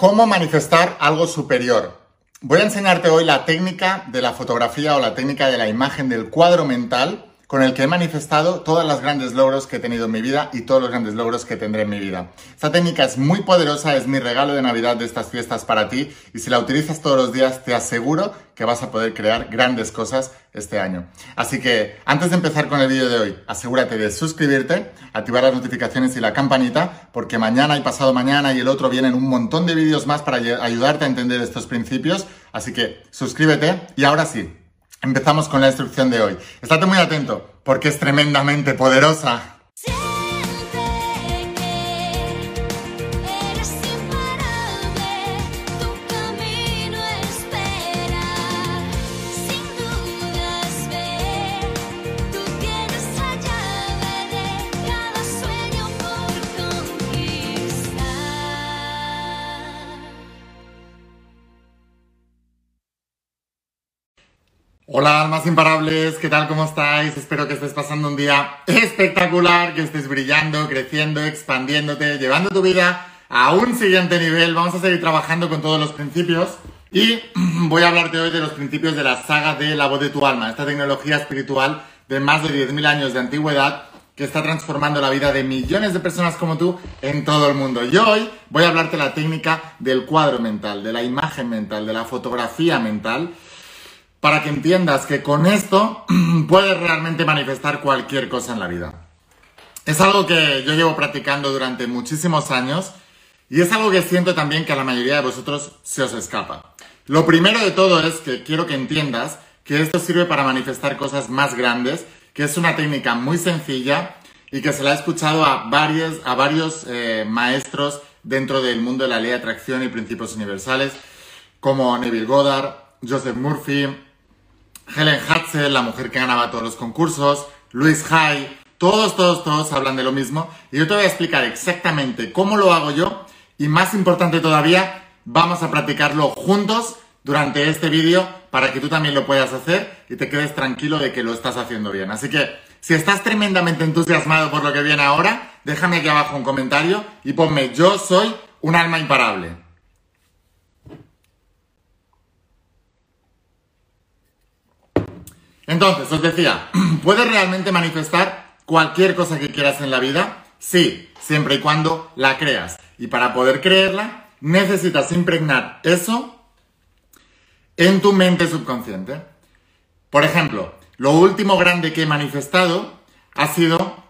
¿Cómo manifestar algo superior? Voy a enseñarte hoy la técnica de la fotografía o la técnica de la imagen del cuadro mental con el que he manifestado todos los grandes logros que he tenido en mi vida y todos los grandes logros que tendré en mi vida. Esta técnica es muy poderosa, es mi regalo de Navidad de estas fiestas para ti y si la utilizas todos los días te aseguro que vas a poder crear grandes cosas este año. Así que antes de empezar con el vídeo de hoy, asegúrate de suscribirte, activar las notificaciones y la campanita porque mañana y pasado mañana y el otro vienen un montón de vídeos más para ayudarte a entender estos principios. Así que suscríbete y ahora sí, Empezamos con la instrucción de hoy. Estate muy atento porque es tremendamente poderosa. Hola almas imparables, ¿qué tal? ¿Cómo estáis? Espero que estés pasando un día espectacular, que estés brillando, creciendo, expandiéndote, llevando tu vida a un siguiente nivel. Vamos a seguir trabajando con todos los principios y voy a hablarte hoy de los principios de la saga de la voz de tu alma, esta tecnología espiritual de más de 10.000 años de antigüedad que está transformando la vida de millones de personas como tú en todo el mundo. Y hoy voy a hablarte de la técnica del cuadro mental, de la imagen mental, de la fotografía mental para que entiendas que con esto puedes realmente manifestar cualquier cosa en la vida. Es algo que yo llevo practicando durante muchísimos años y es algo que siento también que a la mayoría de vosotros se os escapa. Lo primero de todo es que quiero que entiendas que esto sirve para manifestar cosas más grandes, que es una técnica muy sencilla y que se la he escuchado a varios, a varios eh, maestros dentro del mundo de la ley de atracción y principios universales, como Neville Goddard, Joseph Murphy, Helen Hatzel, la mujer que ganaba todos los concursos, Luis Hay, todos, todos, todos hablan de lo mismo. Y yo te voy a explicar exactamente cómo lo hago yo y más importante todavía, vamos a practicarlo juntos durante este vídeo para que tú también lo puedas hacer y te quedes tranquilo de que lo estás haciendo bien. Así que si estás tremendamente entusiasmado por lo que viene ahora, déjame aquí abajo un comentario y ponme yo soy un alma imparable. Entonces, os decía, ¿puedes realmente manifestar cualquier cosa que quieras en la vida? Sí, siempre y cuando la creas. Y para poder creerla, necesitas impregnar eso en tu mente subconsciente. Por ejemplo, lo último grande que he manifestado ha sido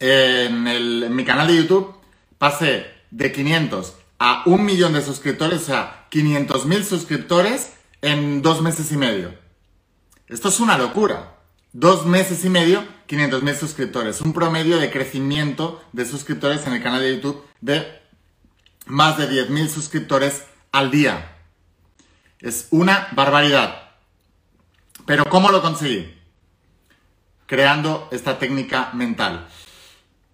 en, mi canal de YouTube, pasé de 500 a un millón de suscriptores, o sea, 500.000 suscriptores en dos meses y medio. Esto es una locura. Dos meses y medio, 500 mil suscriptores. Un promedio de crecimiento de suscriptores en el canal de YouTube de más de 10 mil suscriptores al día. Es una barbaridad. Pero ¿cómo lo conseguí? Creando esta técnica mental.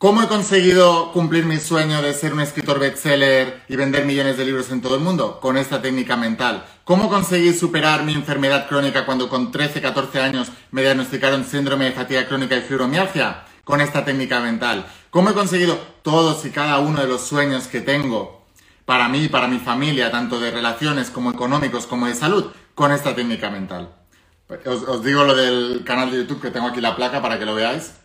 ¿Cómo he conseguido cumplir mi sueño de ser un escritor bestseller y vender millones de libros en todo el mundo? Con esta técnica mental. ¿Cómo conseguí superar mi enfermedad crónica cuando con 13, 14 años me diagnosticaron síndrome de fatiga crónica y fibromialgia? Con esta técnica mental. ¿Cómo he conseguido todos y cada uno de los sueños que tengo para mí y para mi familia, tanto de relaciones como económicos como de salud? Con esta técnica mental. Os, os digo lo del canal de YouTube que tengo aquí la placa para que lo veáis.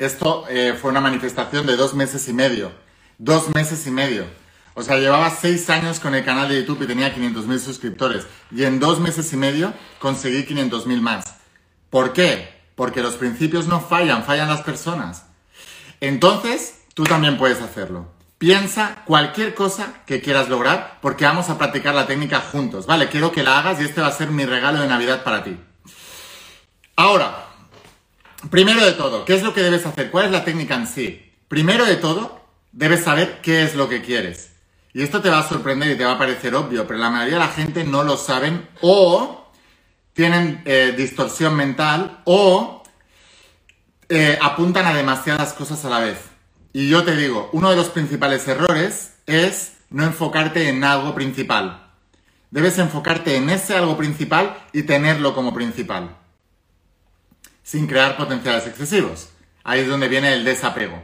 Esto eh, fue una manifestación de dos meses y medio. Dos meses y medio. O sea, llevaba seis años con el canal de YouTube y tenía 500.000 suscriptores. Y en dos meses y medio conseguí 500.000 más. ¿Por qué? Porque los principios no fallan, fallan las personas. Entonces, tú también puedes hacerlo. Piensa cualquier cosa que quieras lograr porque vamos a practicar la técnica juntos, ¿vale? Quiero que la hagas y este va a ser mi regalo de Navidad para ti. Ahora, Primero de todo, ¿qué es lo que debes hacer? ¿Cuál es la técnica en sí? Primero de todo, debes saber qué es lo que quieres. Y esto te va a sorprender y te va a parecer obvio, pero la mayoría de la gente no lo saben o tienen eh, distorsión mental o eh, apuntan a demasiadas cosas a la vez. Y yo te digo, uno de los principales errores es no enfocarte en algo principal. Debes enfocarte en ese algo principal y tenerlo como principal sin crear potenciales excesivos. Ahí es donde viene el desapego.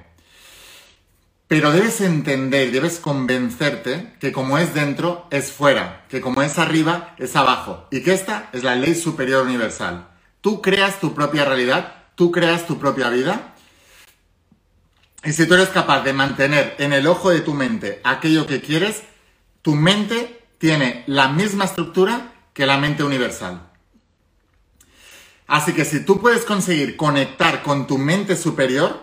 Pero debes entender, debes convencerte que como es dentro, es fuera, que como es arriba, es abajo, y que esta es la ley superior universal. Tú creas tu propia realidad, tú creas tu propia vida, y si tú eres capaz de mantener en el ojo de tu mente aquello que quieres, tu mente tiene la misma estructura que la mente universal. Así que si tú puedes conseguir conectar con tu mente superior,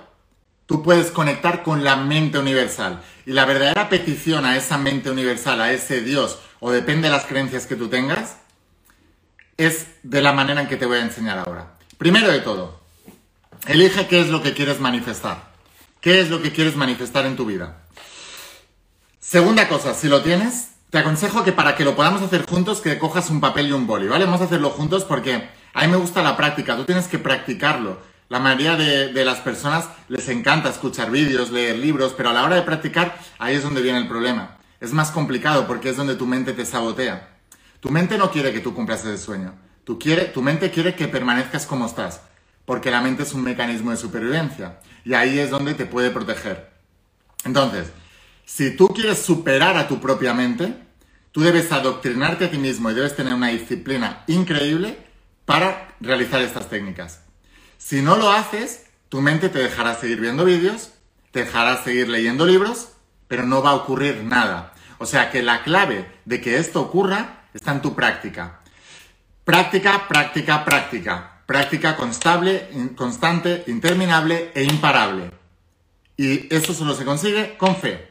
tú puedes conectar con la mente universal. Y la verdadera petición a esa mente universal, a ese Dios, o depende de las creencias que tú tengas, es de la manera en que te voy a enseñar ahora. Primero de todo, elige qué es lo que quieres manifestar. ¿Qué es lo que quieres manifestar en tu vida? Segunda cosa, si lo tienes, te aconsejo que para que lo podamos hacer juntos, que cojas un papel y un boli, ¿vale? Vamos a hacerlo juntos porque a mí me gusta la práctica, tú tienes que practicarlo. La mayoría de, las personas les encanta escuchar vídeos, leer libros, pero a la hora de practicar, ahí es donde viene el problema. Es más complicado porque es donde tu mente te sabotea. Tu mente no quiere que tú cumplas ese sueño. tu mente quiere que permanezcas como estás, porque la mente es un mecanismo de supervivencia y ahí es donde te puede proteger. Entonces, si tú quieres superar a tu propia mente, tú debes adoctrinarte a ti mismo y debes tener una disciplina increíble para realizar estas técnicas. Si no lo haces, tu mente te dejará seguir viendo vídeos, te dejará seguir leyendo libros, pero no va a ocurrir nada. O sea que la clave de que esto ocurra está en tu práctica. Práctica, práctica, práctica. Práctica constante, interminable e imparable. Y eso solo se consigue con fe.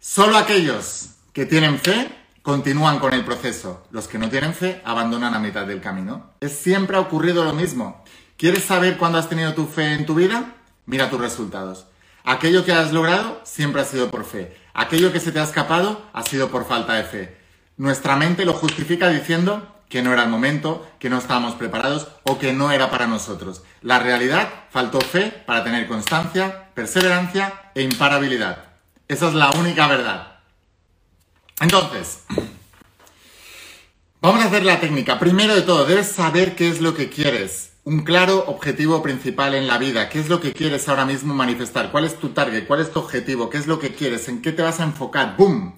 Solo aquellos que tienen fe continúan con el proceso. Los que no tienen fe abandonan a mitad del camino. Es siempre ha ocurrido lo mismo. ¿Quieres saber cuándo has tenido tu fe en tu vida? Mira tus resultados. Aquello que has logrado siempre ha sido por fe. Aquello que se te ha escapado ha sido por falta de fe. Nuestra mente lo justifica diciendo que no era el momento, que no estábamos preparados o que no era para nosotros. La realidad, faltó fe para tener constancia, perseverancia e imparabilidad. Esa es la única verdad. Entonces, vamos a hacer la técnica. Primero de todo, debes saber qué es lo que quieres. Un claro objetivo principal en la vida. ¿Qué es lo que quieres ahora mismo manifestar? ¿Cuál es tu target? ¿Cuál es tu objetivo? ¿Qué es lo que quieres? ¿En qué te vas a enfocar? ¡Boom!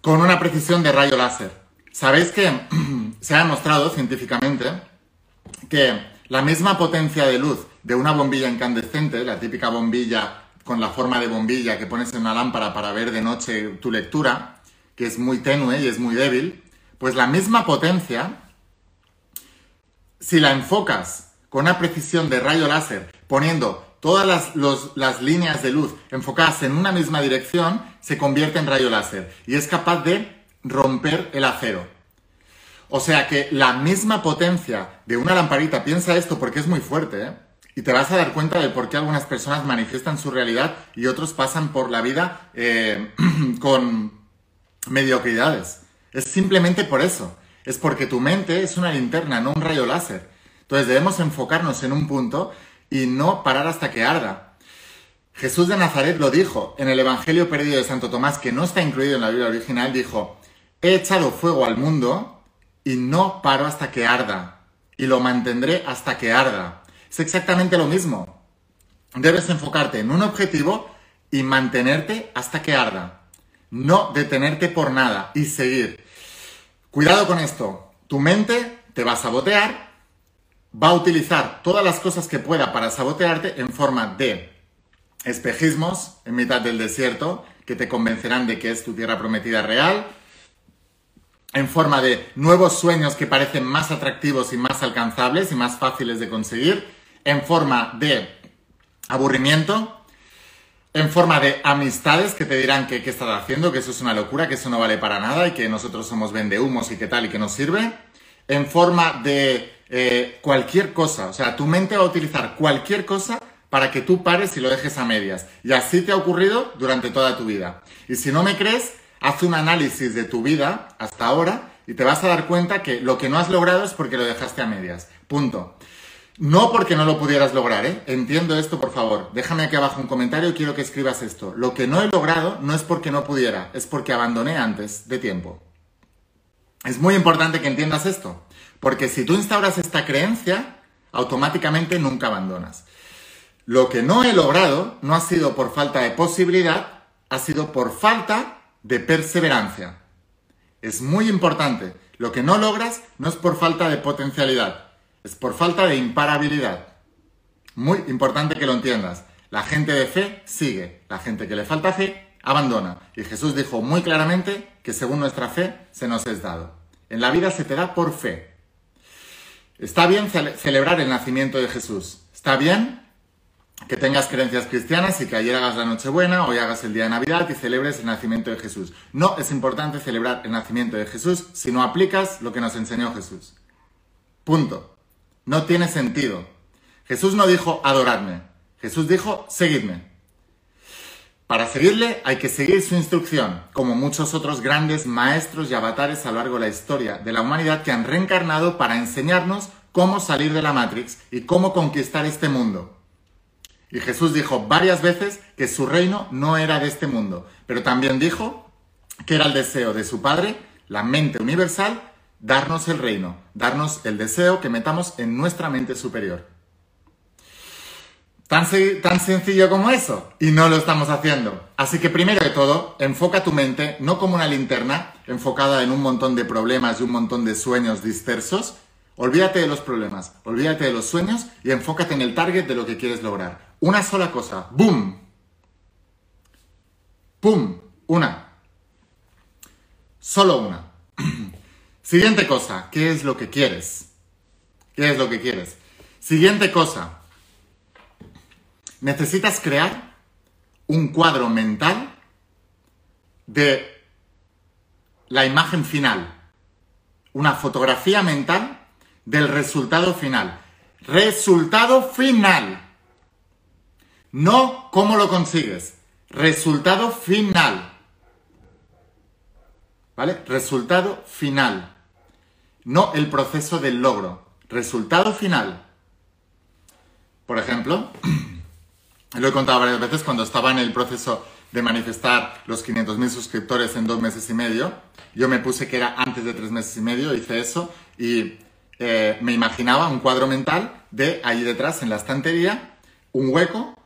Con una precisión de rayo láser. Sabéis que se ha demostrado científicamente que la misma potencia de luz de una bombilla incandescente, la típica bombilla con la forma de bombilla que pones en una lámpara para ver de noche tu lectura, que es muy tenue y es muy débil, pues la misma potencia, si la enfocas con una precisión de rayo láser, poniendo todas las, las, líneas de luz enfocadas en una misma dirección, se convierte en rayo láser y es capaz de romper el acero. O sea que la misma potencia de una lamparita, piensa esto porque es muy fuerte, ¿eh? Y te vas a dar cuenta de por qué algunas personas manifiestan su realidad y otros pasan por la vida eh, con mediocridades. Es simplemente por eso. Es porque tu mente es una linterna, no un rayo láser. Entonces debemos enfocarnos en un punto y no parar hasta que arda. Jesús de Nazaret lo dijo en el Evangelio perdido de Santo Tomás, que no está incluido en la Biblia original, dijo, he echado fuego al mundo y no paro hasta que arda, y lo mantendré hasta que arda. Es exactamente lo mismo. Debes enfocarte en un objetivo y mantenerte hasta que arda. No detenerte por nada y seguir. Cuidado con esto. Tu mente te va a sabotear, va a utilizar todas las cosas que pueda para sabotearte en forma de espejismos en mitad del desierto que te convencerán de que es tu tierra prometida real, en forma de nuevos sueños que parecen más atractivos y más alcanzables y más fáciles de conseguir, en forma de aburrimiento, en forma de amistades que te dirán que qué estás haciendo, que eso es una locura, que eso no vale para nada y que nosotros somos vendehumos y qué tal y que no sirve, en forma de eh, cualquier cosa, o sea, tu mente va a utilizar cualquier cosa para que tú pares y lo dejes a medias. Y así te ha ocurrido durante toda tu vida. Y si no me crees, haz un análisis de tu vida hasta ahora y te vas a dar cuenta que lo que no has logrado es porque lo dejaste a medias. Punto. No porque no lo pudieras lograr, ¿eh? Entiendo esto, por favor. Déjame aquí abajo un comentario y quiero que escribas esto. Lo que no he logrado no es porque no pudiera, es porque abandoné antes de tiempo. Es muy importante que entiendas esto, porque si tú instauras esta creencia, automáticamente nunca abandonas. lo que no he logrado no ha sido por falta de posibilidad, ha sido por falta de perseverancia. Es muy importante. Lo que no logras no es por falta de potencialidad, por falta de imparabilidad. Muy importante que lo entiendas. La gente de fe sigue, la gente que le falta fe abandona. Y Jesús dijo muy claramente que según nuestra fe se nos es dado. En la vida se te da por fe. Está bien celebrar el nacimiento de Jesús. Está bien que tengas creencias cristianas y que ayer hagas la Nochebuena, hoy hagas el día de Navidad y celebres el nacimiento de Jesús. No es importante celebrar el nacimiento de Jesús si no aplicas lo que nos enseñó Jesús. Punto. No tiene sentido. Jesús no dijo adoradme. Jesús dijo seguidme. Para seguirle hay que seguir su instrucción, como muchos otros grandes maestros y avatares a lo largo de la historia de la humanidad que han reencarnado para enseñarnos cómo salir de la Matrix y cómo conquistar este mundo. Y Jesús dijo varias veces que su reino no era de este mundo, pero también dijo que era el deseo de su Padre, la mente universal, darnos el reino, darnos el deseo que metamos en nuestra mente superior. Tan, sencillo como eso. Y no lo estamos haciendo. Así que primero de todo, enfoca tu mente no como una linterna enfocada en un montón de problemas y un montón de sueños dispersos. Olvídate de los problemas, olvídate de los sueños y enfócate en el target de lo que quieres lograr. Una sola cosa. ¡Boom! ¡Pum! Una. Solo una. Siguiente cosa. ¿Qué es lo que quieres? ¿Qué es lo que quieres? Siguiente cosa. Necesitas crear un cuadro mental de la imagen final. Una fotografía mental del resultado final. Resultado final. No cómo lo consigues. Resultado final. ¿Vale? Resultado final. No el proceso del logro. Resultado final. Por ejemplo, lo he contado varias veces cuando estaba en el proceso de manifestar los 500.000 suscriptores en dos meses y medio. Yo me puse que era antes de tres meses y medio, hice eso y eh, me imaginaba un cuadro mental de ahí detrás en la estantería, un hueco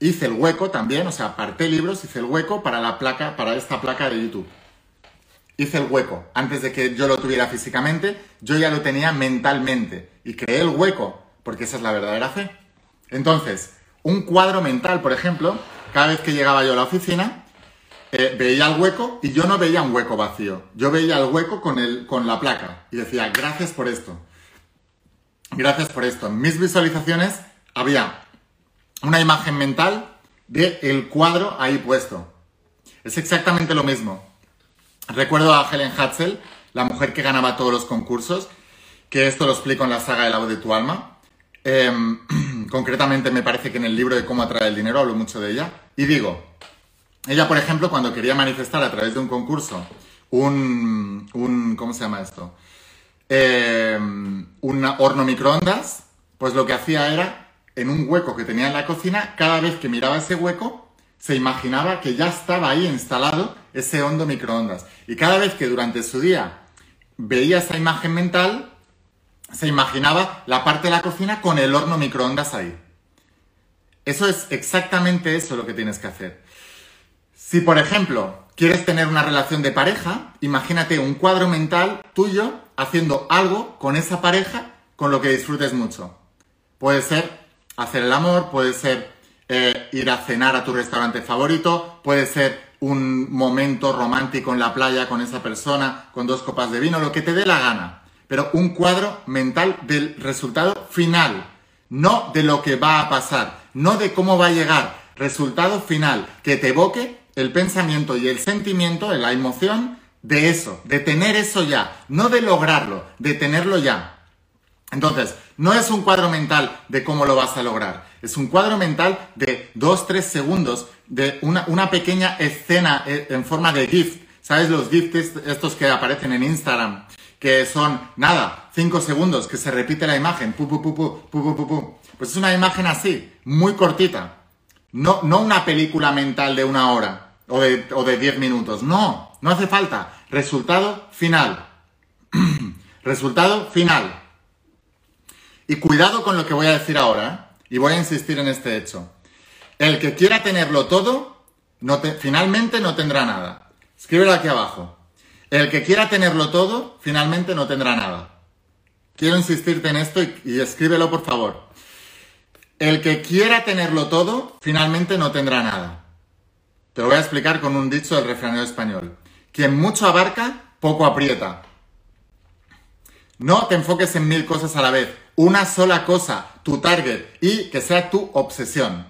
Hice el hueco también, o sea, aparté libros, hice el hueco para la placa, para esta placa de YouTube. Hice el hueco. Antes de que yo lo tuviera físicamente, yo ya lo tenía mentalmente. Y creé el hueco, porque esa es la verdadera fe. Entonces, un cuadro mental, por ejemplo, cada vez que llegaba yo a la oficina, eh, veía el hueco y yo no veía un hueco vacío. Yo veía el hueco con, el, con la placa y decía, gracias por esto. Gracias por esto. En mis visualizaciones había una imagen mental de el cuadro ahí puesto. Es exactamente lo mismo. Recuerdo a Helen Hatzel, la mujer que ganaba todos los concursos, que esto lo explico en la saga de la voz de tu alma. Em, concretamente me parece que en el libro de cómo atraer el dinero hablo mucho de ella. Y digo, ella por ejemplo cuando quería manifestar a través de un concurso un, un ¿cómo se llama esto? Em, un horno microondas, pues lo que hacía era en un hueco que tenía en la cocina, cada vez que miraba ese hueco, se imaginaba que ya estaba ahí instalado ese hondo microondas. Y cada vez que durante su día veía esa imagen mental, se imaginaba la parte de la cocina con el horno microondas ahí. Eso es exactamente eso lo que tienes que hacer. Si, por ejemplo, quieres tener una relación de pareja, imagínate un cuadro mental tuyo haciendo algo con esa pareja con lo que disfrutes mucho. Puede ser hacer el amor, puede ser eh, ir a cenar a tu restaurante favorito, puede ser un momento romántico en la playa con esa persona, con dos copas de vino, lo que te dé la gana. Pero un cuadro mental del resultado final, no de lo que va a pasar, no de cómo va a llegar. Resultado final, que te evoque el pensamiento y el sentimiento, la emoción de eso, de tener eso ya, no de lograrlo, de tenerlo ya. Entonces, no es un cuadro mental de cómo lo vas a lograr, es un cuadro mental de 2-3 segundos de una, pequeña escena eh, en forma de GIF. ¿Sabes los GIFs estos que aparecen en Instagram? Que son, nada, 5 segundos, que se repite la imagen, pu, pu, pu, pu, pu, pu, pu. Pues es una imagen así, muy cortita. No, no una película mental de una hora o de, o de 10 minutos. No, no hace falta. Resultado final. Resultado final. Y cuidado con lo que voy a decir ahora. Y voy a insistir en este hecho. El que quiera tenerlo todo, finalmente no tendrá nada. Escríbelo aquí abajo. El que quiera tenerlo todo, finalmente no tendrá nada. Quiero insistirte en esto y, y escríbelo por favor. El que quiera tenerlo todo, finalmente no tendrá nada. Te lo voy a explicar con un dicho del refranero español. Quien mucho abarca, poco aprieta. No te enfoques en mil cosas a la vez. Una sola cosa, tu target, y que sea tu obsesión.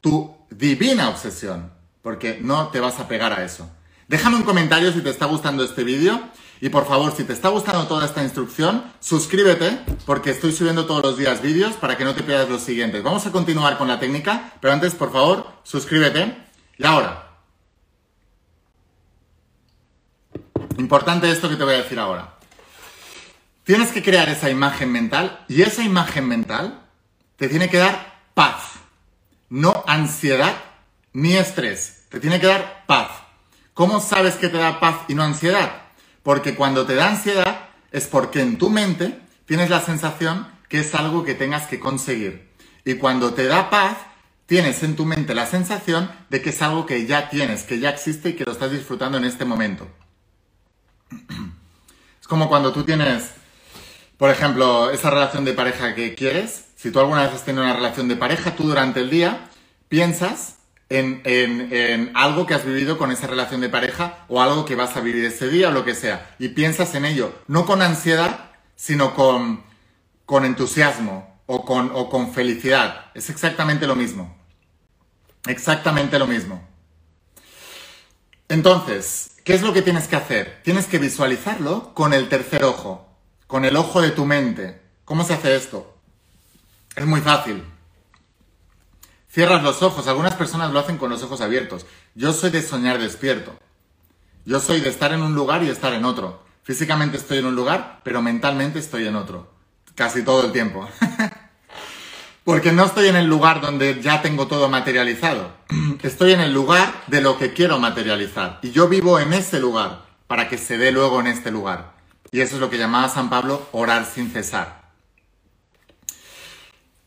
Tu divina obsesión. Porque no te vas a pegar a eso. Déjame un comentario si te está gustando este vídeo y por favor, si te está gustando toda esta instrucción, suscríbete porque estoy subiendo todos los días vídeos para que no te pierdas los siguientes. Vamos a continuar con la técnica, pero antes, por favor, suscríbete. Y ahora, importante esto que te voy a decir ahora. Tienes que crear esa imagen mental y esa imagen mental te tiene que dar paz, no ansiedad ni estrés. Te tiene que dar paz. ¿Cómo sabes que te da paz y no ansiedad? Porque cuando te da ansiedad es porque en tu mente tienes la sensación que es algo que tengas que conseguir. Y cuando te da paz, tienes en tu mente la sensación de que es algo que ya tienes, que ya existe y que lo estás disfrutando en este momento. Es como cuando tú tienes, por ejemplo, esa relación de pareja que quieres. Si tú alguna vez has tenido una relación de pareja, tú durante el día piensas en, algo que has vivido con esa relación de pareja o algo que vas a vivir ese día o lo que sea. Y piensas en ello, no con ansiedad, sino con, con entusiasmo o con, o con felicidad. Es exactamente lo mismo. Exactamente lo mismo. Entonces, ¿qué es lo que tienes que hacer? Tienes que visualizarlo con el tercer ojo, con el ojo de tu mente. ¿Cómo se hace esto? Es muy fácil. Cierras los ojos. Algunas personas lo hacen con los ojos abiertos. Yo soy de soñar despierto. Yo soy de estar en un lugar y estar en otro. Físicamente estoy en un lugar, pero mentalmente estoy en otro. Casi todo el tiempo. Porque no estoy en el lugar donde ya tengo todo materializado. Estoy en el lugar de lo que quiero materializar. Y yo vivo en ese lugar para que se dé luego en este lugar. Y eso es lo que llamaba San Pablo orar sin cesar.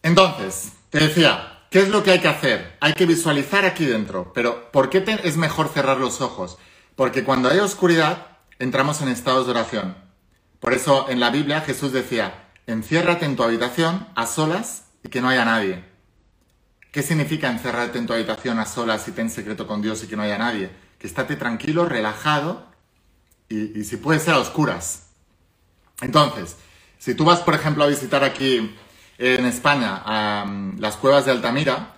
Entonces, te decía, ¿Qué es lo que hay que hacer? Hay que visualizar aquí dentro. Pero ¿por qué es mejor cerrar los ojos? Porque cuando hay oscuridad, entramos en estados de oración. Por eso en la Biblia Jesús decía, enciérrate en tu habitación a solas y que no haya nadie. ¿Qué significa encerrarte en tu habitación a solas y ten secreto con Dios y que no haya nadie? Que estate tranquilo, relajado y, y si puede ser a oscuras. Entonces, si tú vas, por ejemplo, a visitar aquí en España las cuevas de Altamira,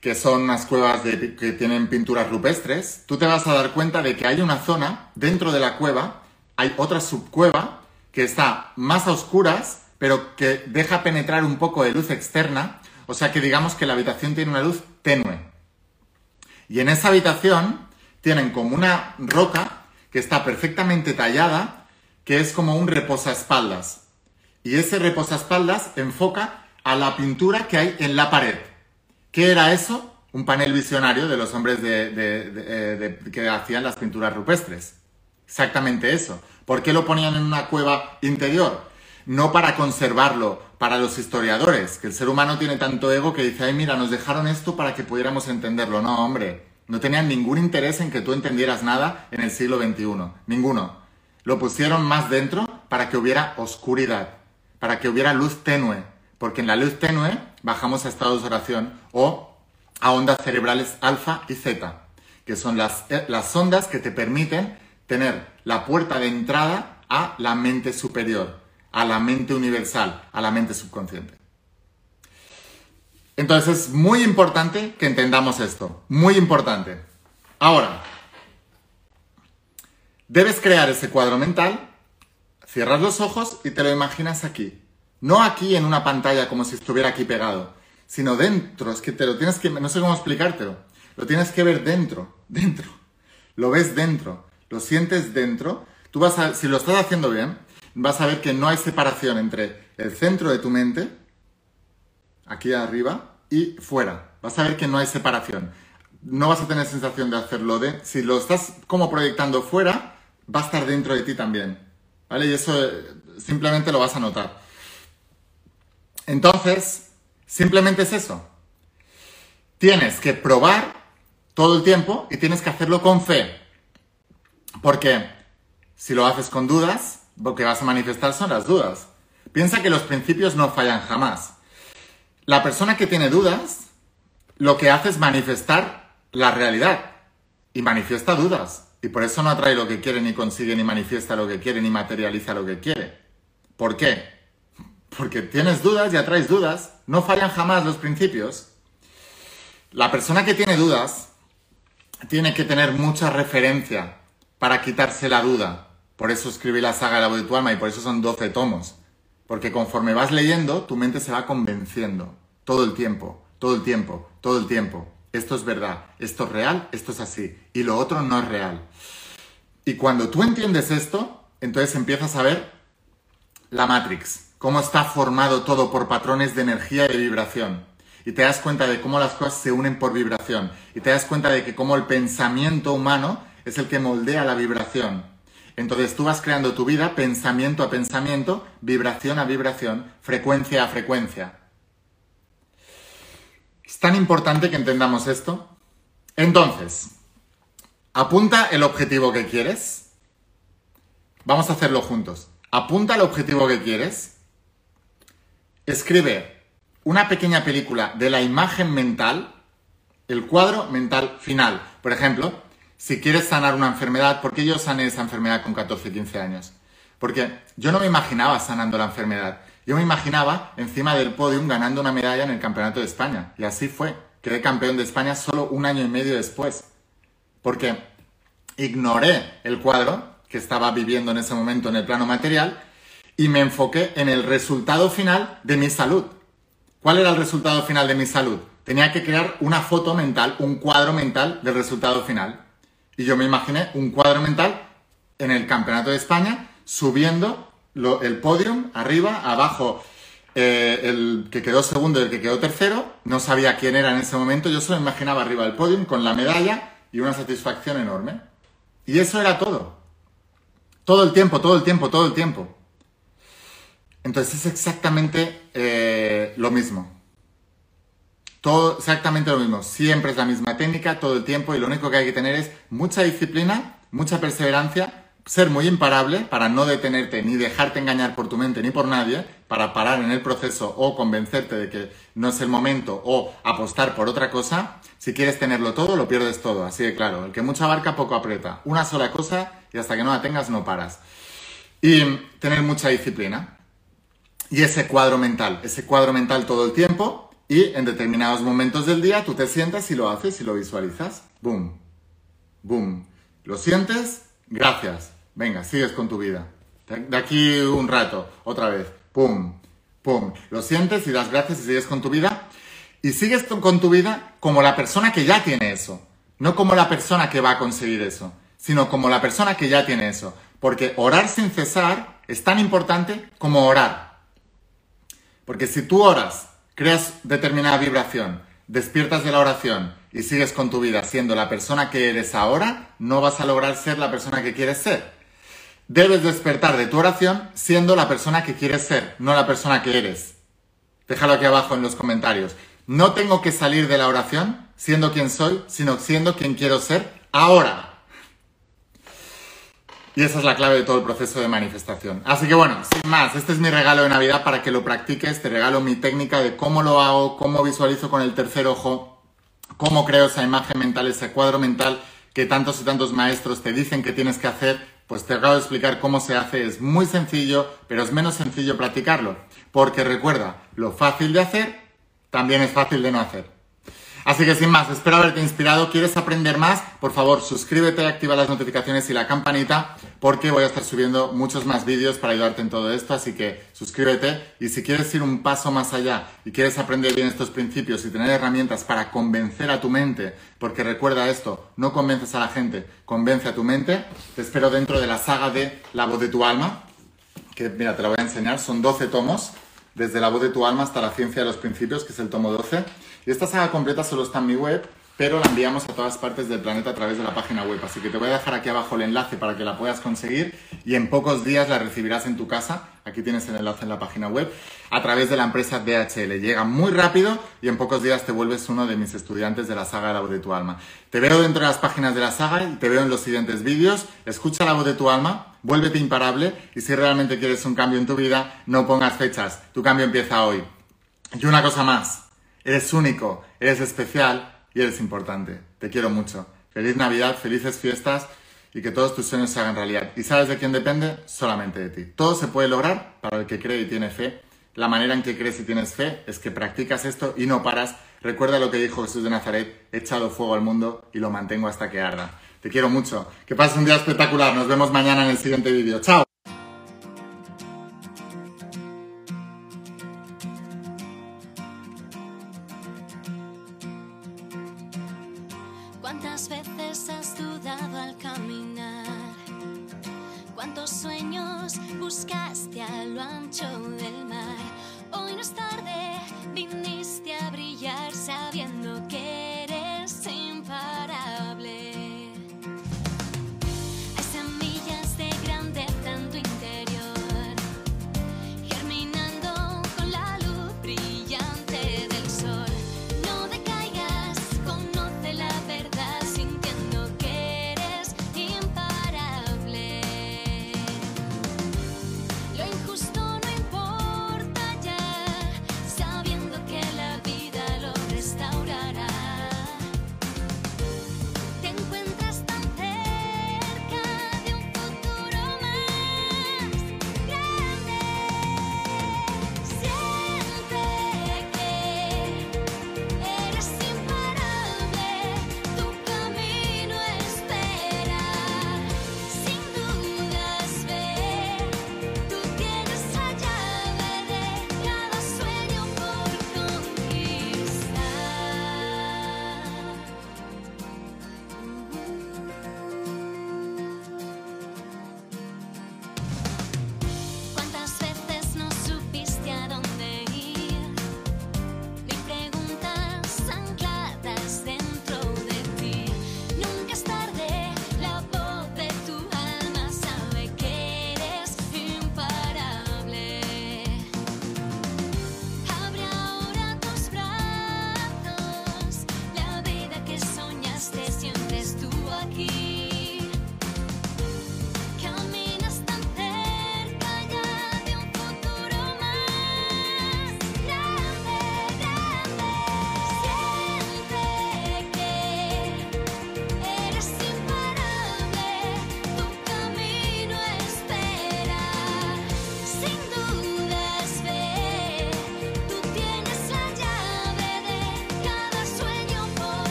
que son unas cuevas que tienen pinturas rupestres, tú te vas a dar cuenta de que hay una zona dentro de la cueva, hay otra subcueva que está más a oscuras, pero que deja penetrar un poco de luz externa, o sea que digamos que la habitación tiene una luz tenue. Y en esa habitación tienen como una roca que está perfectamente tallada, que es como un reposaespaldas. Y ese reposaespaldas enfoca a la pintura que hay en la pared. ¿Qué era eso? Un panel visionario de los hombres de, que hacían las pinturas rupestres. Exactamente eso. ¿Por qué lo ponían en una cueva interior? No para conservarlo para los historiadores, que el ser humano tiene tanto ego que dice, ay mira, nos dejaron esto para que pudiéramos entenderlo. No, hombre, no tenían ningún interés en que tú entendieras nada en el siglo XXI. Ninguno. Lo pusieron más dentro para que hubiera oscuridad para que hubiera luz tenue, porque en la luz tenue bajamos a estados de oración o a ondas cerebrales alfa y zeta, que son las, eh, las ondas que te permiten tener la puerta de entrada a la mente superior, a la mente universal, a la mente subconsciente. Entonces es muy importante que entendamos esto, muy importante. Ahora, debes crear ese cuadro mental Cierras los ojos y te lo imaginas aquí. No aquí en una pantalla como si estuviera aquí pegado, sino dentro. Es que te lo tienes que, no sé cómo explicártelo. Lo tienes que ver dentro, dentro. Lo ves dentro, lo sientes dentro. Tú vas si lo estás haciendo bien, vas a ver que no hay separación entre el centro de tu mente, aquí arriba, y fuera. Vas a ver que no hay separación. No vas a tener sensación de hacerlo de... Si lo estás como proyectando fuera, va a estar dentro de ti también. ¿Vale? Y eso eh, simplemente lo vas a notar. Entonces, Simplemente es eso. Tienes que probar todo el tiempo y tienes que hacerlo con fe. Porque si lo haces con dudas, lo que vas a manifestar son las dudas. Piensa que los principios no fallan jamás. La persona que tiene dudas, lo que hace es manifestar la realidad y manifiesta dudas. Y por eso no atrae lo que quiere, ni consigue, ni manifiesta lo que quiere, ni materializa lo que quiere. ¿Por qué? Porque tienes dudas y atraes dudas. No fallan jamás los principios. La persona que tiene dudas tiene que tener mucha referencia para quitarse la duda. Por eso escribí la saga de la voz de tu alma y por eso son 12 tomos. Porque conforme vas leyendo, tu mente se va convenciendo. Todo el tiempo, todo el tiempo, todo el tiempo. Esto es verdad, esto es real, esto es así. Y lo otro no es real. Y cuando tú entiendes esto, entonces empiezas a ver la Matrix, cómo está formado todo por patrones de energía y de vibración. Y te das cuenta de cómo las cosas se unen por vibración. Y te das cuenta de que cómo el pensamiento humano es el que moldea la vibración. Entonces tú vas creando tu vida pensamiento a pensamiento, vibración a vibración, frecuencia a frecuencia. Tan importante que entendamos esto. Entonces, apunta el objetivo que quieres. Vamos a hacerlo juntos. Apunta el objetivo que quieres. Escribe una pequeña película de la imagen mental, el cuadro mental final. Por ejemplo, si quieres sanar una enfermedad, ¿por qué yo sané esa enfermedad con 14, 15 años? Porque yo no me imaginaba sanando la enfermedad. Yo me imaginaba encima del podium ganando una medalla en el Campeonato de España. Y así fue. Quedé campeón de España solo un año y medio después. Porque ignoré el cuadro que estaba viviendo en ese momento en el plano material y me enfoqué en el resultado final de mi salud. ¿Cuál era el resultado final de mi salud? Tenía que crear una foto mental, un cuadro mental del resultado final. Y yo me imaginé un cuadro mental en el Campeonato de España subiendo el podium, arriba, abajo, eh, el que quedó segundo y el que quedó tercero. No sabía quién era en ese momento, yo solo imaginaba arriba del podium con la medalla y una satisfacción enorme. Y eso era todo. Todo el tiempo, todo el tiempo, todo el tiempo. Entonces es exactamente eh, lo mismo. Todo exactamente lo mismo. Siempre es la misma técnica, todo el tiempo, y lo único que hay que tener es mucha disciplina, mucha perseverancia, ser muy imparable para no detenerte ni dejarte engañar por tu mente ni por nadie, para parar en el proceso o convencerte de que no es el momento o apostar por otra cosa. Si quieres tenerlo todo, lo pierdes todo. Así de claro. El que mucha abarca, poco aprieta. Una sola cosa y hasta que no la tengas, no paras. Y tener mucha disciplina. Y ese cuadro mental, ese cuadro mental todo el tiempo, y en determinados momentos del día tú te sientas y lo haces y lo visualizas. Boom. Boom. ¿Lo sientes? Gracias. Venga, sigues con tu vida. De aquí un rato, otra vez. Pum. Pum. Lo sientes y das gracias y sigues con tu vida. Y sigues con tu vida como la persona que ya tiene eso. No como la persona que va a conseguir eso, sino como la persona que ya tiene eso. Porque orar sin cesar es tan importante como orar. Porque si tú oras creas determinada vibración, despiertas de la oración y sigues con tu vida siendo la persona que eres ahora, no vas a lograr ser la persona que quieres ser. Debes despertar de tu oración siendo la persona que quieres ser, no la persona que eres. Déjalo aquí abajo en los comentarios. No tengo que salir de la oración siendo quien soy, sino siendo quien quiero ser ahora. Y esa es la clave de todo el proceso de manifestación. Así que bueno, sin más, este es mi regalo de Navidad para que lo practiques. Te regalo mi técnica de cómo lo hago, cómo visualizo con el tercer ojo, cómo creo esa imagen mental, ese cuadro mental que tantos y tantos maestros te dicen que tienes que hacer. Pues te acabo de explicar cómo se hace. Es muy sencillo, pero es menos sencillo practicarlo. Porque recuerda, lo fácil de hacer también es fácil de no hacer. Así que sin más, espero haberte inspirado. ¿Quieres aprender más? Por favor, suscríbete, activa las notificaciones y la campanita porque voy a estar subiendo muchos más vídeos para ayudarte en todo esto. Así que suscríbete y si quieres ir un paso más allá y quieres aprender bien estos principios y tener herramientas para convencer a tu mente, porque recuerda esto, no convences a la gente, convence a tu mente, te espero dentro de la saga de La voz de tu alma, que mira, te la voy a enseñar, son 12 tomos, desde La voz de tu alma hasta la ciencia de los principios, que es el tomo 12. Esta saga completa solo está en mi web, pero la enviamos a todas partes del planeta a través de la página web. Así que te voy a dejar aquí abajo el enlace para que la puedas conseguir y en pocos días la recibirás en tu casa. Aquí tienes el enlace en la página web a través de la empresa DHL. Llega muy rápido y en pocos días te vuelves uno de mis estudiantes de la saga la voz de tu alma. Te veo dentro de las páginas de la saga y te veo en los siguientes vídeos. Escucha la voz de tu alma, vuélvete imparable y si realmente quieres un cambio en tu vida, no pongas fechas. Tu cambio empieza hoy. Y una cosa más. Eres único, eres especial y eres importante. Te quiero mucho. Feliz Navidad, felices fiestas y que todos tus sueños se hagan realidad. ¿Y sabes de quién depende? Solamente de ti. Todo se puede lograr para el que cree y tiene fe. La manera en que crees y tienes fe es que practicas esto y no paras. Recuerda lo que dijo Jesús de Nazaret, he echado fuego al mundo y lo mantengo hasta que arda. Te quiero mucho. Que pases un día espectacular. Nos vemos mañana en el siguiente vídeo. ¡Chao! Al caminar? ¿Cuántos sueños buscaste a lo ancho del mar? Hoy no es tarde, viniste